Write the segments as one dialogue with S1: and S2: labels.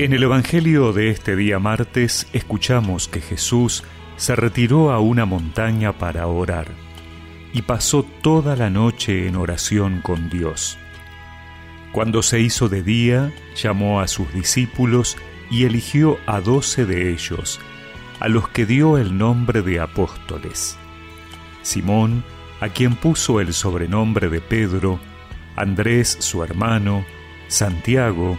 S1: En el Evangelio de este día martes escuchamos que Jesús se retiró a una montaña para orar y pasó toda la noche en oración con Dios. Cuando se hizo de día, llamó a sus discípulos y eligió a doce de ellos, a los que dio el nombre de apóstoles. Simón, a quien puso el sobrenombre de Pedro, Andrés su hermano, Santiago,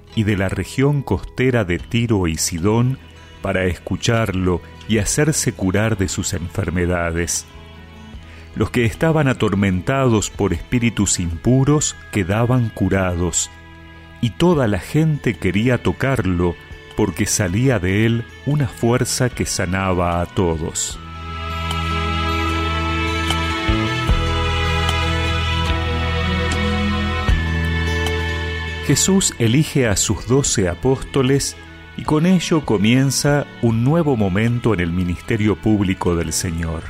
S1: y de la región costera de Tiro y Sidón para escucharlo y hacerse curar de sus enfermedades. Los que estaban atormentados por espíritus impuros quedaban curados, y toda la gente quería tocarlo porque salía de él una fuerza que sanaba a todos. Jesús elige a sus doce apóstoles y con ello comienza un nuevo momento en el ministerio público del Señor.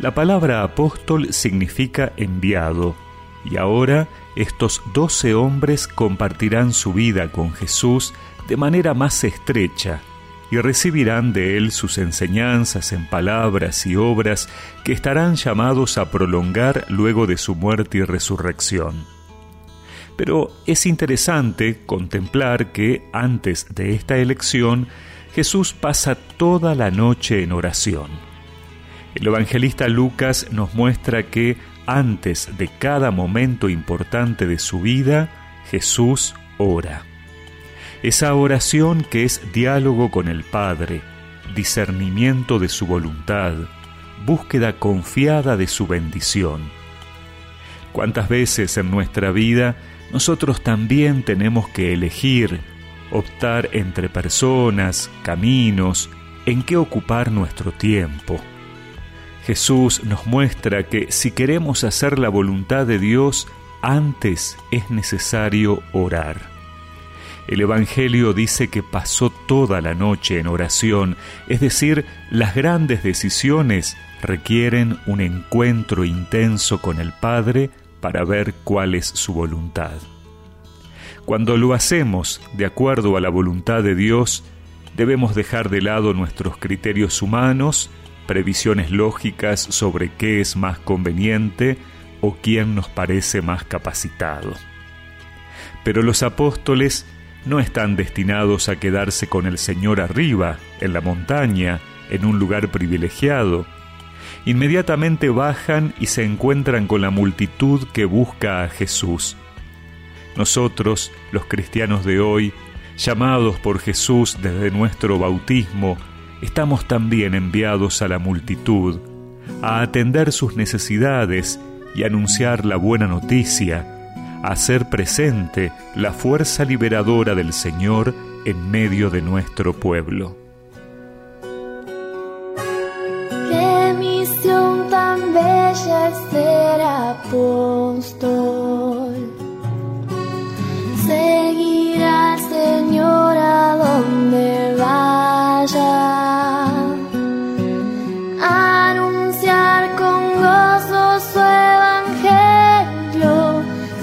S1: La palabra apóstol significa enviado, y ahora estos doce hombres compartirán su vida con Jesús de manera más estrecha y recibirán de él sus enseñanzas en palabras y obras que estarán llamados a prolongar luego de su muerte y resurrección. Pero es interesante contemplar que antes de esta elección Jesús pasa toda la noche en oración. El evangelista Lucas nos muestra que antes de cada momento importante de su vida, Jesús ora. Esa oración que es diálogo con el Padre, discernimiento de su voluntad, búsqueda confiada de su bendición. ¿Cuántas veces en nuestra vida nosotros también tenemos que elegir, optar entre personas, caminos, en qué ocupar nuestro tiempo. Jesús nos muestra que si queremos hacer la voluntad de Dios, antes es necesario orar. El Evangelio dice que pasó toda la noche en oración, es decir, las grandes decisiones requieren un encuentro intenso con el Padre para ver cuál es su voluntad. Cuando lo hacemos de acuerdo a la voluntad de Dios, debemos dejar de lado nuestros criterios humanos, previsiones lógicas sobre qué es más conveniente o quién nos parece más capacitado. Pero los apóstoles no están destinados a quedarse con el Señor arriba, en la montaña, en un lugar privilegiado, inmediatamente bajan y se encuentran con la multitud que busca a Jesús. Nosotros, los cristianos de hoy, llamados por Jesús desde nuestro bautismo, estamos también enviados a la multitud, a atender sus necesidades y anunciar la buena noticia, a hacer presente la fuerza liberadora del Señor en medio de nuestro pueblo.
S2: Ser apóstol. Seguir al Señor a donde vaya. Anunciar con gozo su evangelio.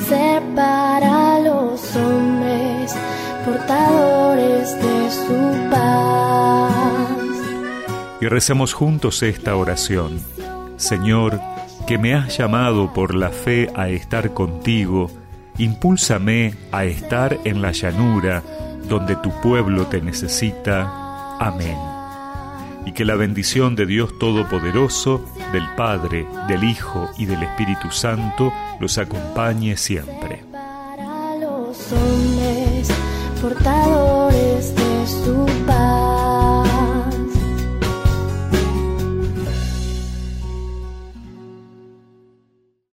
S2: Ser para los hombres portadores de su paz.
S1: Y recemos juntos esta oración. Señor, que me has llamado por la fe a estar contigo, impúlsame a estar en la llanura donde tu pueblo te necesita. Amén. Y que la bendición de Dios Todopoderoso, del Padre, del Hijo y del Espíritu Santo los acompañe siempre.
S2: Para los hombres.